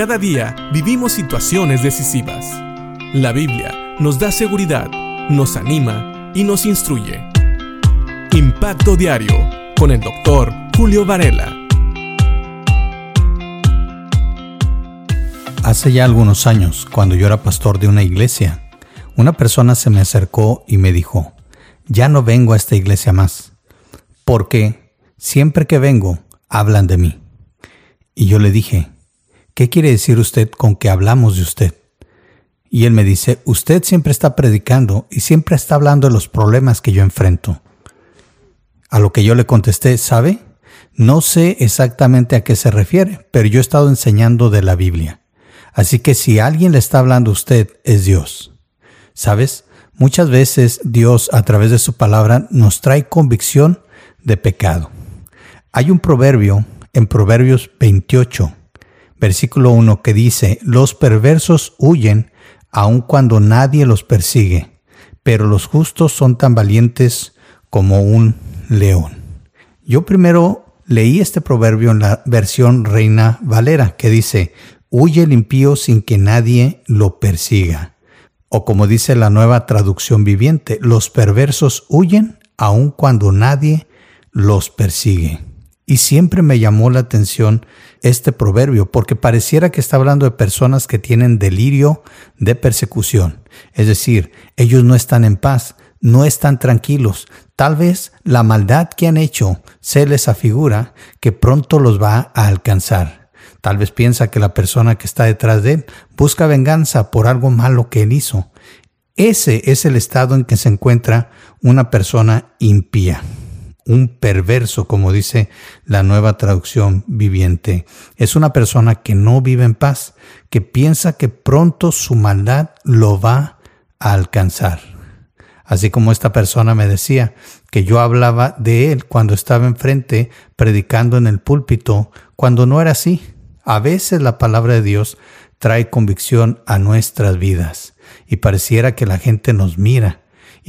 Cada día vivimos situaciones decisivas. La Biblia nos da seguridad, nos anima y nos instruye. Impacto Diario con el doctor Julio Varela. Hace ya algunos años, cuando yo era pastor de una iglesia, una persona se me acercó y me dijo, ya no vengo a esta iglesia más, porque siempre que vengo hablan de mí. Y yo le dije, ¿qué quiere decir usted con que hablamos de usted? Y él me dice, usted siempre está predicando y siempre está hablando de los problemas que yo enfrento. A lo que yo le contesté, ¿sabe? No sé exactamente a qué se refiere, pero yo he estado enseñando de la Biblia. Así que si alguien le está hablando a usted, es Dios. ¿Sabes? Muchas veces Dios a través de su palabra nos trae convicción de pecado. Hay un proverbio en Proverbios 28 versículo 1 que dice, los perversos huyen aun cuando nadie los persigue, pero los justos son tan valientes como un león. Yo primero leí este proverbio en la versión Reina Valera que dice, huye el impío sin que nadie lo persiga. O como dice la nueva traducción viviente, los perversos huyen aun cuando nadie los persigue. Y siempre me llamó la atención este proverbio porque pareciera que está hablando de personas que tienen delirio de persecución. Es decir, ellos no están en paz, no están tranquilos. Tal vez la maldad que han hecho se les afigura que pronto los va a alcanzar. Tal vez piensa que la persona que está detrás de él busca venganza por algo malo que él hizo. Ese es el estado en que se encuentra una persona impía un perverso, como dice la nueva traducción viviente. Es una persona que no vive en paz, que piensa que pronto su maldad lo va a alcanzar. Así como esta persona me decía que yo hablaba de él cuando estaba enfrente predicando en el púlpito, cuando no era así. A veces la palabra de Dios trae convicción a nuestras vidas y pareciera que la gente nos mira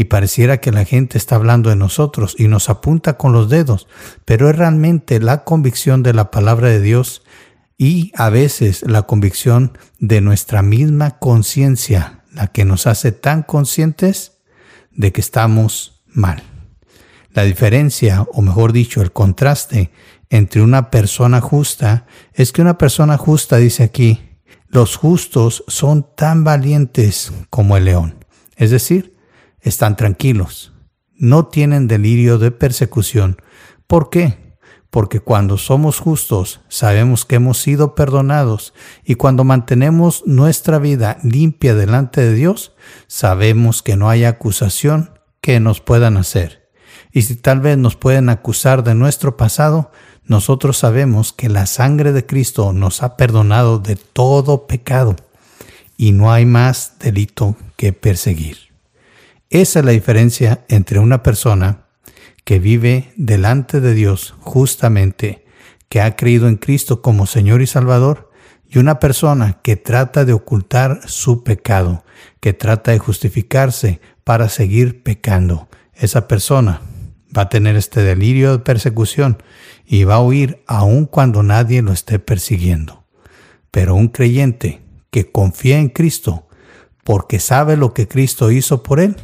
y pareciera que la gente está hablando de nosotros y nos apunta con los dedos, pero es realmente la convicción de la palabra de Dios y a veces la convicción de nuestra misma conciencia la que nos hace tan conscientes de que estamos mal. La diferencia, o mejor dicho, el contraste entre una persona justa es que una persona justa dice aquí, los justos son tan valientes como el león. Es decir, están tranquilos, no tienen delirio de persecución. ¿Por qué? Porque cuando somos justos sabemos que hemos sido perdonados y cuando mantenemos nuestra vida limpia delante de Dios, sabemos que no hay acusación que nos puedan hacer. Y si tal vez nos pueden acusar de nuestro pasado, nosotros sabemos que la sangre de Cristo nos ha perdonado de todo pecado y no hay más delito que perseguir. Esa es la diferencia entre una persona que vive delante de Dios justamente, que ha creído en Cristo como Señor y Salvador, y una persona que trata de ocultar su pecado, que trata de justificarse para seguir pecando. Esa persona va a tener este delirio de persecución y va a huir aun cuando nadie lo esté persiguiendo. Pero un creyente que confía en Cristo porque sabe lo que Cristo hizo por él,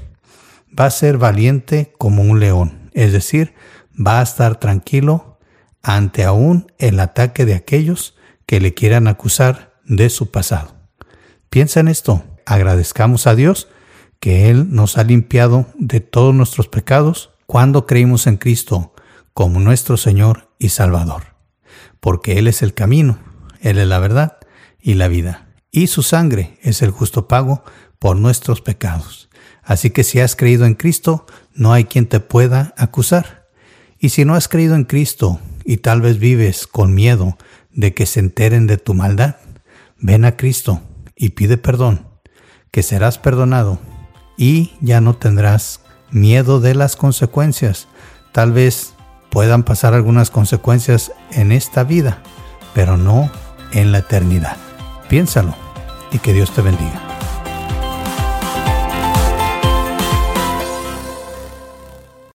va a ser valiente como un león, es decir, va a estar tranquilo ante aún el ataque de aquellos que le quieran acusar de su pasado. Piensa en esto, agradezcamos a Dios que Él nos ha limpiado de todos nuestros pecados cuando creímos en Cristo como nuestro Señor y Salvador, porque Él es el camino, Él es la verdad y la vida, y su sangre es el justo pago por nuestros pecados. Así que si has creído en Cristo, no hay quien te pueda acusar. Y si no has creído en Cristo y tal vez vives con miedo de que se enteren de tu maldad, ven a Cristo y pide perdón, que serás perdonado y ya no tendrás miedo de las consecuencias. Tal vez puedan pasar algunas consecuencias en esta vida, pero no en la eternidad. Piénsalo y que Dios te bendiga.